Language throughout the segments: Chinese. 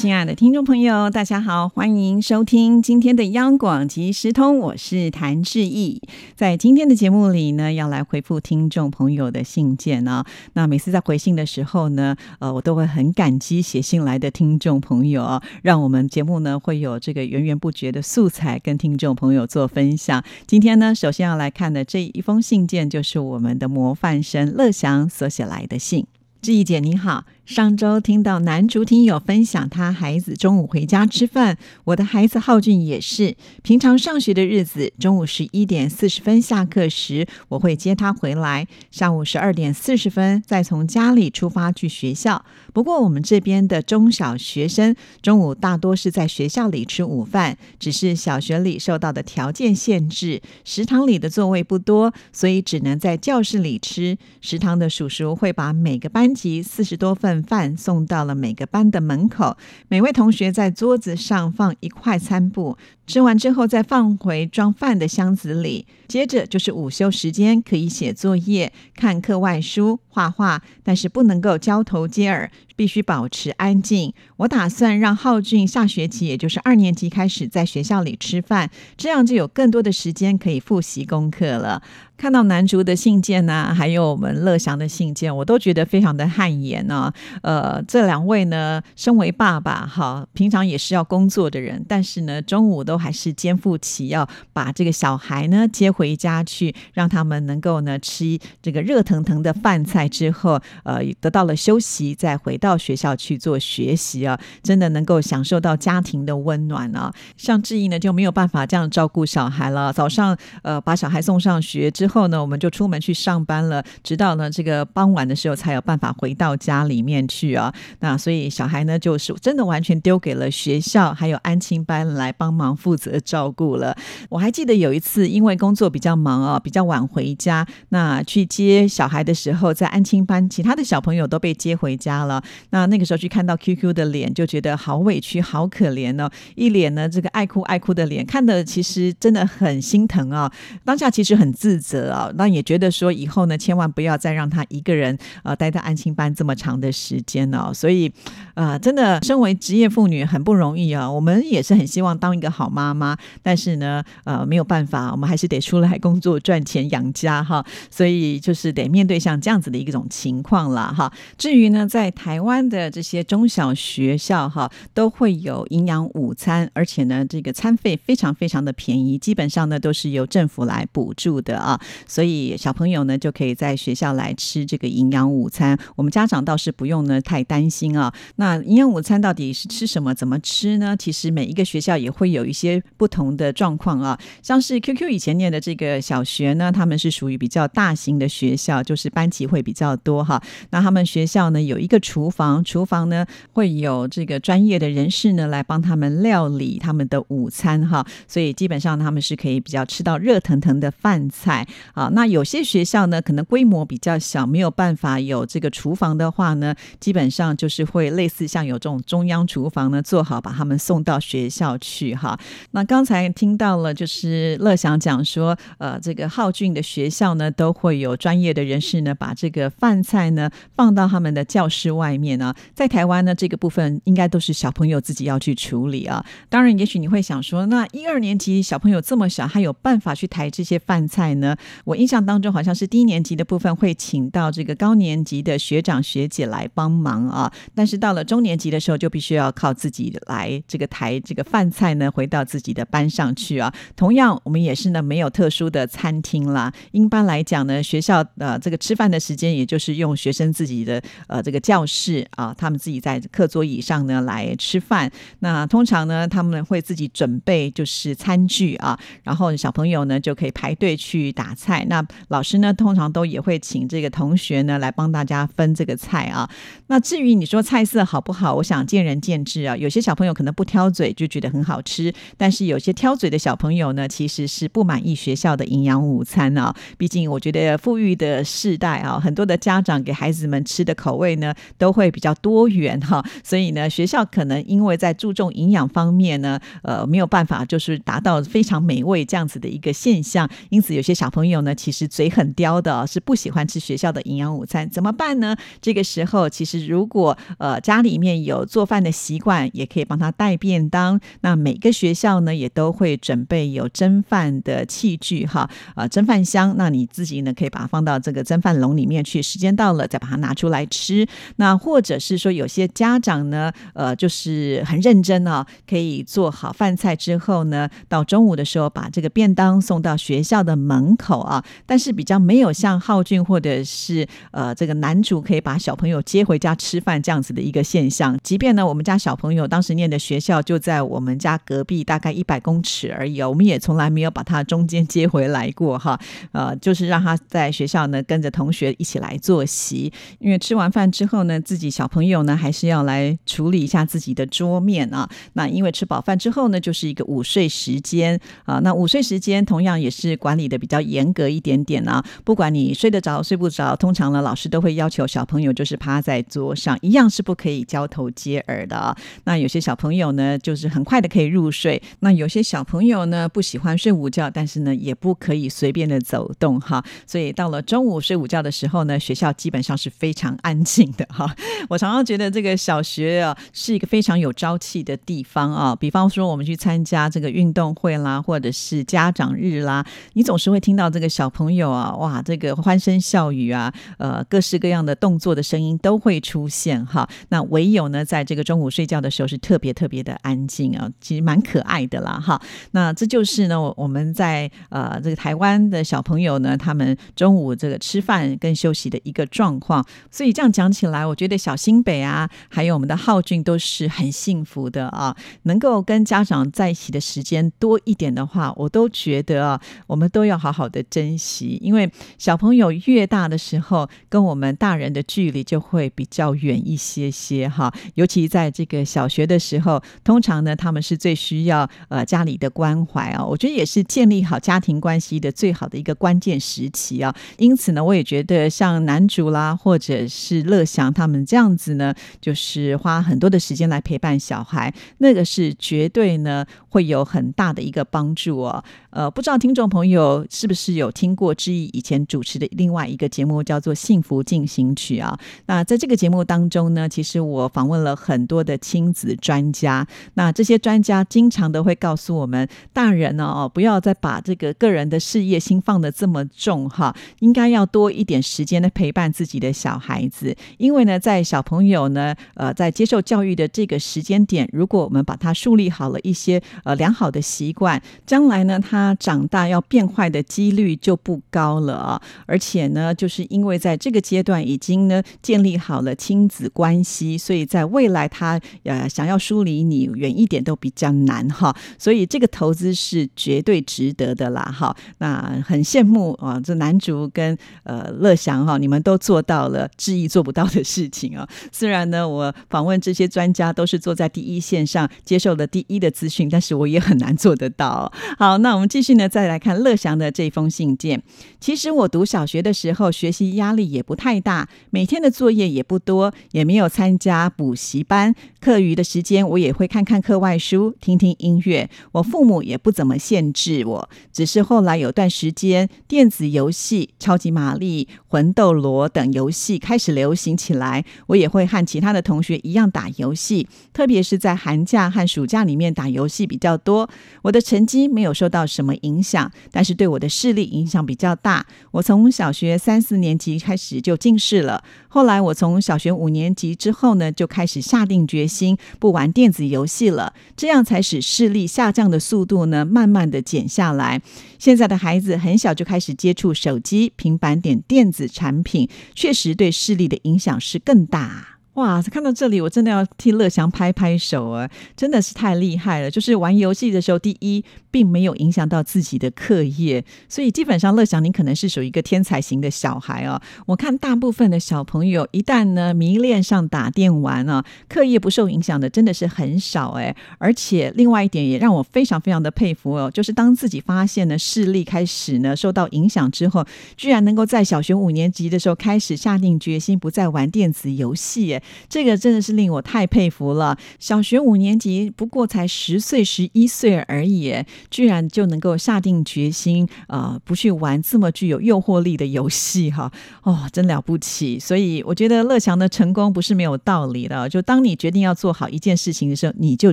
亲爱的听众朋友，大家好，欢迎收听今天的央广即时通，我是谭志毅。在今天的节目里呢，要来回复听众朋友的信件啊。那每次在回信的时候呢，呃，我都会很感激写信来的听众朋友，让我们节目呢会有这个源源不绝的素材跟听众朋友做分享。今天呢，首先要来看的这一封信件，就是我们的模范生乐祥所写来的信。志毅姐你好。上周听到男主听友分享，他孩子中午回家吃饭。我的孩子浩俊也是，平常上学的日子，中午十一点四十分下课时，我会接他回来；下午十二点四十分再从家里出发去学校。不过我们这边的中小学生中午大多是在学校里吃午饭，只是小学里受到的条件限制，食堂里的座位不多，所以只能在教室里吃。食堂的叔叔会把每个班级四十多份。饭送到了每个班的门口，每位同学在桌子上放一块餐布，吃完之后再放回装饭的箱子里。接着就是午休时间，可以写作业、看课外书、画画，但是不能够交头接耳，必须保持安静。我打算让浩俊下学期，也就是二年级开始在学校里吃饭，这样就有更多的时间可以复习功课了。看到男主的信件呢，还有我们乐祥的信件，我都觉得非常的汗颜呢。呃，这两位呢，身为爸爸哈，平常也是要工作的人，但是呢，中午都还是肩负起要把这个小孩呢接回家去，让他们能够呢吃这个热腾腾的饭菜之后，呃，得到了休息，再回到到学校去做学习啊，真的能够享受到家庭的温暖啊。像志毅呢就没有办法这样照顾小孩了，早上呃把小孩送上学之后呢，我们就出门去上班了，直到呢这个傍晚的时候才有办法回到家里面去啊。那所以小孩呢，就是真的完全丢给了学校还有安亲班来帮忙负责照顾了。我还记得有一次，因为工作比较忙啊，比较晚回家，那去接小孩的时候，在安亲班，其他的小朋友都被接回家了。那那个时候去看到 QQ 的脸，就觉得好委屈，好可怜哦，一脸呢这个爱哭爱哭的脸，看的其实真的很心疼啊。当下其实很自责。啊，那也觉得说以后呢，千万不要再让他一个人呃待在安心班这么长的时间哦。所以，呃，真的身为职业妇女很不容易啊。我们也是很希望当一个好妈妈，但是呢，呃，没有办法，我们还是得出来工作赚钱养家哈。所以就是得面对像这样子的一种情况了哈。至于呢，在台湾湾的这些中小学校哈，都会有营养午餐，而且呢，这个餐费非常非常的便宜，基本上呢都是由政府来补助的啊。所以小朋友呢就可以在学校来吃这个营养午餐，我们家长倒是不用呢太担心啊。那营养午餐到底是吃什么？怎么吃呢？其实每一个学校也会有一些不同的状况啊。像是 QQ 以前念的这个小学呢，他们是属于比较大型的学校，就是班级会比较多哈。那他们学校呢有一个厨厨房，厨房呢会有这个专业的人士呢来帮他们料理他们的午餐哈。所以基本上他们是可以比较吃到热腾腾的饭菜。啊，那有些学校呢，可能规模比较小，没有办法有这个厨房的话呢，基本上就是会类似像有这种中央厨房呢，做好把他们送到学校去哈。那刚才听到了，就是乐祥讲说，呃，这个浩俊的学校呢，都会有专业的人士呢，把这个饭菜呢放到他们的教室外面呢。在台湾呢，这个部分应该都是小朋友自己要去处理啊。当然，也许你会想说，那一二年级小朋友这么小，还有办法去抬这些饭菜呢？我印象当中好像是低年级的部分会请到这个高年级的学长学姐来帮忙啊，但是到了中年级的时候就必须要靠自己来这个抬这个饭菜呢，回到自己的班上去啊。同样，我们也是呢没有特殊的餐厅啦，一般来讲呢，学校呃这个吃饭的时间也就是用学生自己的呃这个教室是啊，他们自己在课桌椅上呢来吃饭。那通常呢他们会自己准备就是餐具啊，然后小朋友呢就可以排队去打。菜那老师呢，通常都也会请这个同学呢来帮大家分这个菜啊。那至于你说菜色好不好，我想见仁见智啊。有些小朋友可能不挑嘴就觉得很好吃，但是有些挑嘴的小朋友呢，其实是不满意学校的营养午餐啊。毕竟我觉得富裕的世代啊，很多的家长给孩子们吃的口味呢，都会比较多元哈，所以呢，学校可能因为在注重营养方面呢，呃，没有办法就是达到非常美味这样子的一个现象，因此有些小朋友呢，其实嘴很刁的，是不喜欢吃学校的营养午餐，怎么办呢？这个时候，其实如果呃家里面有做饭的习惯，也可以帮他带便当。那每个学校呢，也都会准备有蒸饭的器具哈，啊，蒸饭箱，那你自己呢，可以把它放到这个蒸饭笼里面去，时间到了再把它拿出来吃。那或者是说，有些家长呢，呃，就是很认真啊，可以做好饭菜之后呢，到中午的时候把这个便当送到学校的门口啊。但是比较没有像浩俊或者是呃这个男主可以把小朋友接回家吃饭这样子的一个现象。即便呢，我们家小朋友当时念的学校就在我们家隔壁，大概一百公尺而已，我们也从来没有把他中间接回来过哈。呃，就是让他在学校呢跟着同学一起来坐席，因为吃完饭之后呢，自自己小朋友呢还是要来处理一下自己的桌面啊。那因为吃饱饭之后呢，就是一个午睡时间啊。那午睡时间同样也是管理的比较严格一点点啊。不管你睡得着睡不着，通常呢老师都会要求小朋友就是趴在桌上，一样是不可以交头接耳的啊。那有些小朋友呢，就是很快的可以入睡；那有些小朋友呢，不喜欢睡午觉，但是呢，也不可以随便的走动哈。所以到了中午睡午觉的时候呢，学校基本上是非常安静的哈。我常常觉得这个小学啊是一个非常有朝气的地方啊。比方说我们去参加这个运动会啦，或者是家长日啦，你总是会听到这个小朋友啊，哇，这个欢声笑语啊，呃，各式各样的动作的声音都会出现哈。那唯有呢，在这个中午睡觉的时候是特别特别的安静啊，其实蛮可爱的啦哈。那这就是呢，我们在呃这个台湾的小朋友呢，他们中午这个吃饭跟休息的一个状况。所以这样讲起来，我觉得小新北啊，还有我们的浩俊都是很幸福的啊，能够跟家长在一起的时间多一点的话，我都觉得啊，我们都要好好的珍惜，因为小朋友越大的时候，跟我们大人的距离就会比较远一些些哈，尤其在这个小学的时候，通常呢，他们是最需要呃家里的关怀啊，我觉得也是建立好家庭关系的最好的一个关键时期啊。因此呢，我也觉得像男主啦，或者是乐祥他们这样子呢，就是花很多的时间来陪伴小孩，那个是绝对呢会有很大的一个帮助哦。呃，不知道听众朋友是不是有听过志毅以前主持的另外一个节目，叫做《幸福进行曲》啊？那在这个节目当中呢，其实我访问了很多的亲子专家，那这些专家经常都会告诉我们，大人呢哦，不要再把这个个人的事业心放的这么重哈，应该要多一点时间的陪伴自己的小孩子，因为呢，在在小朋友呢，呃，在接受教育的这个时间点，如果我们把他树立好了一些呃良好的习惯，将来呢，他长大要变坏的几率就不高了啊！而且呢，就是因为在这个阶段已经呢建立好了亲子关系，所以在未来他呃想要疏离你远一点都比较难哈。所以这个投资是绝对值得的啦哈。那很羡慕啊，这男主跟呃乐祥哈，你们都做到了志毅做不到的事情啊。虽然呢，我访问这些专家都是坐在第一线上接受了第一的资讯，但是我也很难做得到。好，那我们。继续呢，再来看乐祥的这封信件。其实我读小学的时候，学习压力也不太大，每天的作业也不多，也没有参加补习班。课余的时间，我也会看看课外书，听听音乐。我父母也不怎么限制我，只是后来有段时间，电子游戏、超级玛丽、魂斗罗等游戏开始流行起来，我也会和其他的同学一样打游戏，特别是在寒假和暑假里面打游戏比较多。我的成绩没有受到。什么影响？但是对我的视力影响比较大。我从小学三四年级开始就近视了。后来我从小学五年级之后呢，就开始下定决心不玩电子游戏了，这样才使视力下降的速度呢慢慢的减下来。现在的孩子很小就开始接触手机、平板点电子产品，确实对视力的影响是更大。哇，看到这里，我真的要替乐祥拍拍手啊！真的是太厉害了。就是玩游戏的时候，第一，并没有影响到自己的课业，所以基本上乐祥，你可能是属于一个天才型的小孩哦。我看大部分的小朋友，一旦呢迷恋上打电玩啊，课业不受影响的真的是很少哎。而且另外一点也让我非常非常的佩服哦，就是当自己发现呢视力开始呢受到影响之后，居然能够在小学五年级的时候开始下定决心不再玩电子游戏哎。这个真的是令我太佩服了。小学五年级不过才十岁、十一岁而已，居然就能够下定决心啊，不去玩这么具有诱惑力的游戏哈！哦，真了不起。所以我觉得乐强的成功不是没有道理的。就当你决定要做好一件事情的时候，你就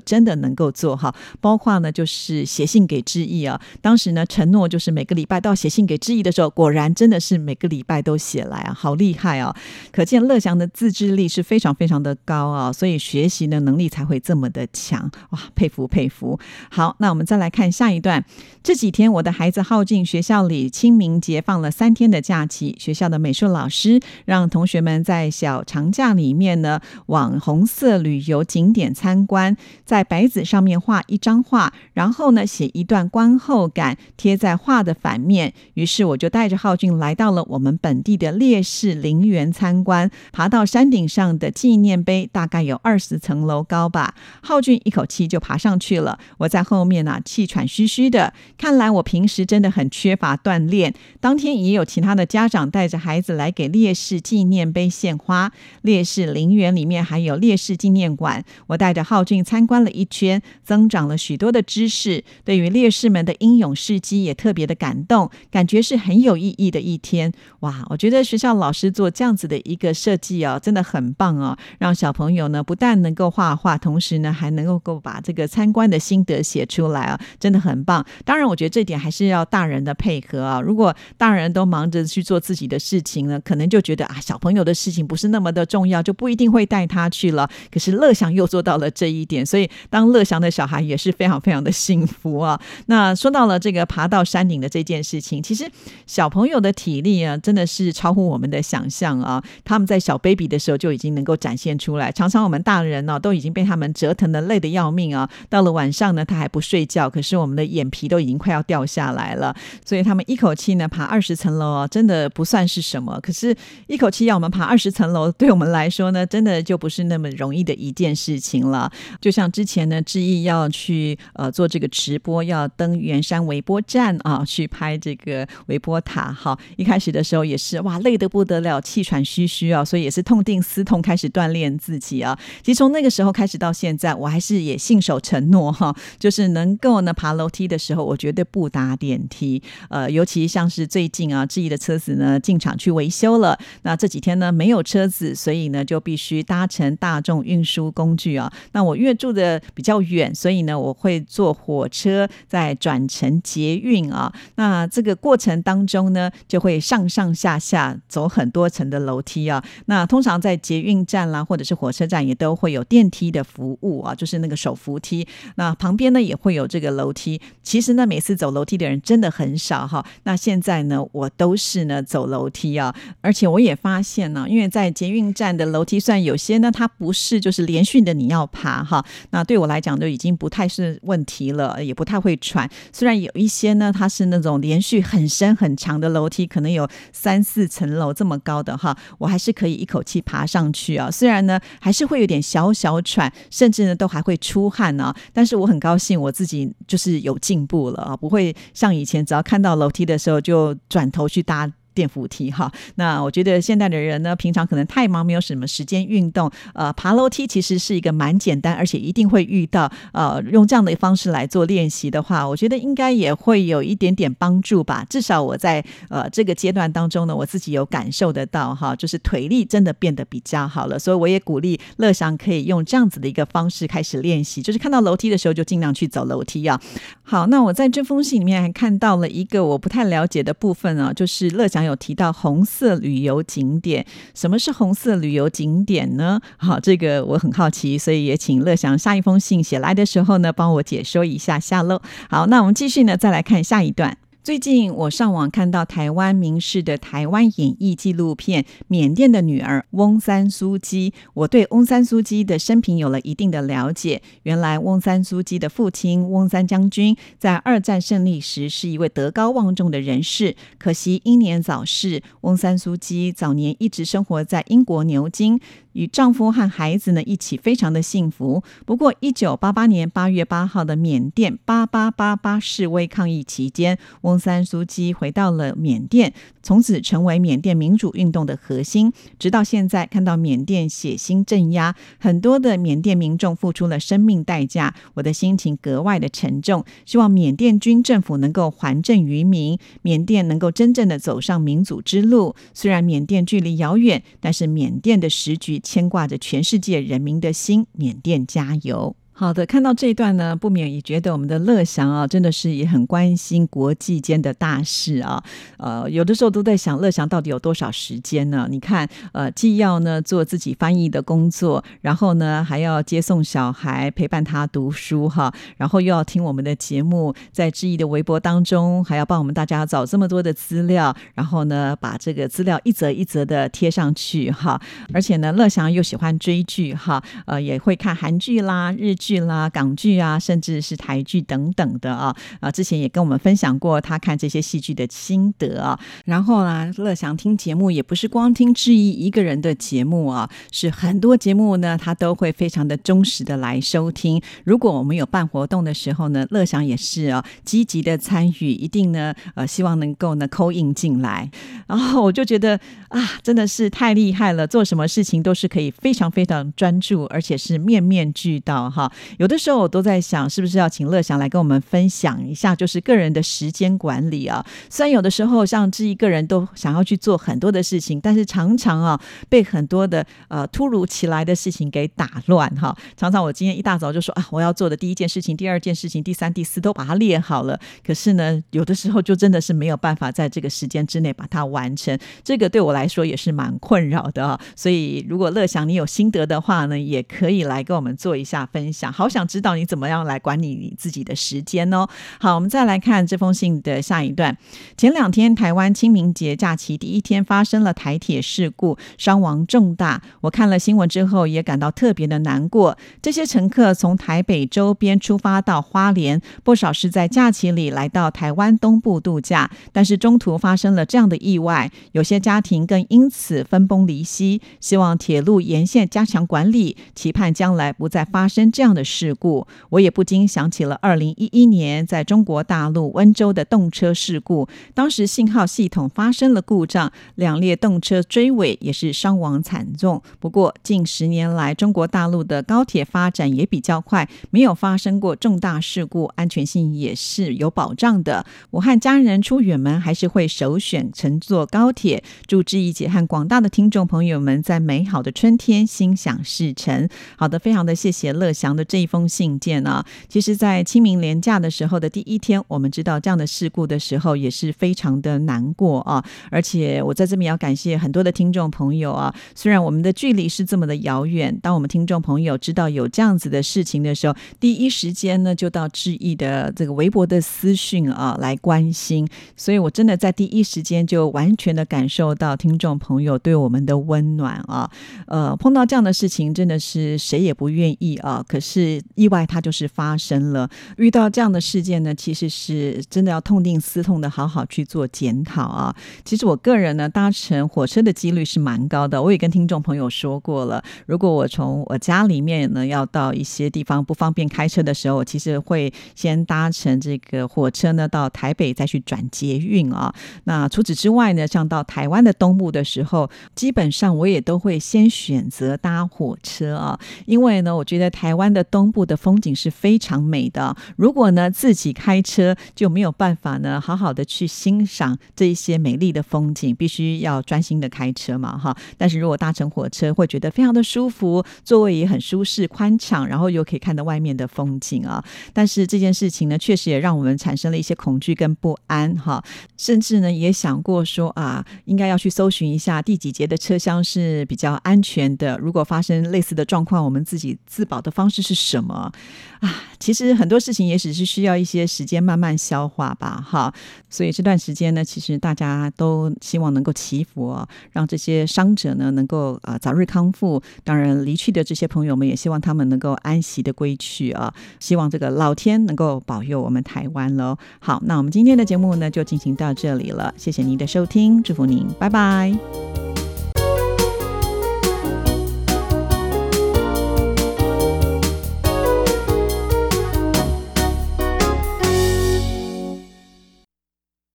真的能够做好。包括呢，就是写信给志毅啊，当时呢承诺就是每个礼拜到写信给志毅的时候，果然真的是每个礼拜都写来啊，好厉害啊！可见乐祥的自制力是非常非常的高啊，所以学习的能力才会这么的强哇，佩服佩服。好，那我们再来看下一段。这几天我的孩子浩进学校里清明节放了三天的假期，学校的美术老师让同学们在小长假里面呢，往红色旅游景点参观，在白纸上面画一张画，然后呢写一段观后感，贴在画的反面。于是我就带着浩俊来到了我们本地的烈士陵园参观，爬到山顶上的纪念碑，大概有二十层楼高吧。浩俊一口气就爬上去了，我在后面呢，气喘吁吁的。看来我平时真的很缺乏锻炼。当天也有其他的家长带着孩子来给烈士纪念碑献花。烈士陵园里面还有烈士纪念馆，我带着浩俊参观了一圈，增长了许多的知识。对于烈士们的英勇事迹也特别的感动，感觉是很有意义的一天。哇，我觉得学校老师做这样子的一个设计哦，真的很棒哦，让小朋友呢不但能够画画，同时呢还能够够把这个参观的心得写出来啊，真的很棒。当然，我觉得这点还是要大人的配合啊。如果大人都忙着去做自己的事情呢，可能就觉得啊小朋友的事情不是那么的重要，就不一定会带他去了。可是乐祥又做到了这一点，所以当乐祥的小孩也是非常非常的幸福啊。那说到了这个爬到山顶的这件事情，其实小朋友的体力啊，真的是超乎我们的想象啊。他们在小 baby 的时候就已经能能够展现出来，常常我们大人呢都已经被他们折腾的累得要命啊。到了晚上呢，他还不睡觉，可是我们的眼皮都已经快要掉下来了。所以他们一口气呢爬二十层楼哦，真的不算是什么。可是，一口气要我们爬二十层楼，对我们来说呢，真的就不是那么容易的一件事情了。就像之前呢，志毅要去呃做这个直播，要登圆山微波站啊，去拍这个微波塔。哈，一开始的时候也是哇，累得不得了，气喘吁吁啊，所以也是痛定思痛，开开始锻炼自己啊。其实从那个时候开始到现在，我还是也信守承诺哈，就是能够呢爬楼梯的时候，我绝对不搭电梯。呃，尤其像是最近啊，志毅的车子呢进厂去维修了，那这几天呢没有车子，所以呢就必须搭乘大众运输工具啊。那我因为住的比较远，所以呢我会坐火车再转乘捷运啊。那这个过程当中呢，就会上上下下走很多层的楼梯啊。那通常在捷运站啦，或者是火车站也都会有电梯的服务啊，就是那个手扶梯。那旁边呢也会有这个楼梯。其实呢，每次走楼梯的人真的很少哈。那现在呢，我都是呢走楼梯啊，而且我也发现呢，因为在捷运站的楼梯，虽然有些呢它不是就是连续的你要爬哈，那对我来讲就已经不太是问题了，也不太会喘。虽然有一些呢，它是那种连续很深很长的楼梯，可能有三四层楼这么高的哈，我还是可以一口气爬上去虽然呢还是会有点小小喘，甚至呢都还会出汗呢，但是我很高兴我自己就是有进步了啊，不会像以前只要看到楼梯的时候就转头去搭。电扶梯哈，那我觉得现代的人呢，平常可能太忙，没有什么时间运动。呃，爬楼梯其实是一个蛮简单，而且一定会遇到。呃，用这样的方式来做练习的话，我觉得应该也会有一点点帮助吧。至少我在呃这个阶段当中呢，我自己有感受得到哈，就是腿力真的变得比较好了。所以我也鼓励乐祥可以用这样子的一个方式开始练习，就是看到楼梯的时候就尽量去走楼梯啊。好，那我在这封信里面还看到了一个我不太了解的部分啊，就是乐祥。有提到红色旅游景点，什么是红色旅游景点呢？好，这个我很好奇，所以也请乐祥下一封信写来的时候呢，帮我解说一下下喽。好，那我们继续呢，再来看下一段。最近我上网看到台湾名士的台湾演艺纪录片《缅甸的女儿》翁三苏姬，我对翁三苏姬的生平有了一定的了解。原来翁三苏姬的父亲翁三将军在二战胜利时是一位德高望重的人士，可惜英年早逝。翁三苏姬早年一直生活在英国牛津。与丈夫和孩子呢一起，非常的幸福。不过，一九八八年八月八号的缅甸八八八八示威抗议期间，翁翁三苏基回到了缅甸，从此成为缅甸民主运动的核心。直到现在，看到缅甸血腥镇压，很多的缅甸民众付出了生命代价，我的心情格外的沉重。希望缅甸军政府能够还政于民，缅甸能够真正的走上民主之路。虽然缅甸距离遥远，但是缅甸的时局牵挂着全世界人民的心。缅甸加油！好的，看到这一段呢，不免也觉得我们的乐祥啊，真的是也很关心国际间的大事啊。呃，有的时候都在想，乐祥到底有多少时间呢？你看，呃，既要呢做自己翻译的工作，然后呢还要接送小孩，陪伴他读书哈，然后又要听我们的节目，在志毅的微博当中，还要帮我们大家找这么多的资料，然后呢把这个资料一则一则的贴上去哈。而且呢，乐祥又喜欢追剧哈，呃，也会看韩剧啦、日。剧剧啦、港剧啊，甚至是台剧等等的啊啊，之前也跟我们分享过他看这些戏剧的心得啊。然后呢，乐祥听节目也不是光听志毅一个人的节目啊，是很多节目呢，他都会非常的忠实的来收听。如果我们有办活动的时候呢，乐祥也是啊，积极的参与，一定呢呃，希望能够呢扣印进来。然后我就觉得啊，真的是太厉害了，做什么事情都是可以非常非常专注，而且是面面俱到哈。有的时候我都在想，是不是要请乐祥来跟我们分享一下，就是个人的时间管理啊。虽然有的时候像这一个人都想要去做很多的事情，但是常常啊被很多的呃突如其来的事情给打乱哈。常常我今天一大早就说啊，我要做的第一件事情、第二件事情、第三、第四都把它列好了，可是呢，有的时候就真的是没有办法在这个时间之内把它完成。这个对我来说也是蛮困扰的啊。所以如果乐祥你有心得的话呢，也可以来跟我们做一下分享。好想知道你怎么样来管理你自己的时间哦。好，我们再来看这封信的下一段。前两天台湾清明节假期第一天发生了台铁事故，伤亡重大。我看了新闻之后也感到特别的难过。这些乘客从台北周边出发到花莲，不少是在假期里来到台湾东部度假，但是中途发生了这样的意外，有些家庭更因此分崩离析。希望铁路沿线加强管理，期盼将来不再发生这样。的事故，我也不禁想起了二零一一年在中国大陆温州的动车事故。当时信号系统发生了故障，两列动车追尾，也是伤亡惨重。不过近十年来，中国大陆的高铁发展也比较快，没有发生过重大事故，安全性也是有保障的。我和家人出远门，还是会首选乘坐高铁。祝志毅姐和广大的听众朋友们在美好的春天心想事成。好的，非常的谢谢乐祥的。这一封信件啊，其实，在清明连假的时候的第一天，我们知道这样的事故的时候，也是非常的难过啊。而且，我在这边要感谢很多的听众朋友啊。虽然我们的距离是这么的遥远，当我们听众朋友知道有这样子的事情的时候，第一时间呢，就到致意的这个微博的私讯啊来关心。所以我真的在第一时间就完全的感受到听众朋友对我们的温暖啊。呃，碰到这样的事情，真的是谁也不愿意啊。可是。是意外，它就是发生了。遇到这样的事件呢，其实是真的要痛定思痛的，好好去做检讨啊。其实我个人呢，搭乘火车的几率是蛮高的。我也跟听众朋友说过了，如果我从我家里面呢要到一些地方不方便开车的时候，我其实会先搭乘这个火车呢到台北，再去转捷运啊。那除此之外呢，像到台湾的东部的时候，基本上我也都会先选择搭火车啊，因为呢，我觉得台湾的东部的风景是非常美的。如果呢自己开车就没有办法呢好好的去欣赏这一些美丽的风景，必须要专心的开车嘛哈。但是如果搭乘火车，会觉得非常的舒服，座位也很舒适宽敞，然后又可以看到外面的风景啊。但是这件事情呢，确实也让我们产生了一些恐惧跟不安哈。甚至呢也想过说啊，应该要去搜寻一下第几节的车厢是比较安全的。如果发生类似的状况，我们自己自保的方式是。什么啊？其实很多事情也只是需要一些时间慢慢消化吧，哈。所以这段时间呢，其实大家都希望能够祈福，让这些伤者呢能够啊早日康复。当然，离去的这些朋友们也希望他们能够安息的归去啊。希望这个老天能够保佑我们台湾喽。好，那我们今天的节目呢就进行到这里了，谢谢您的收听，祝福您，拜拜。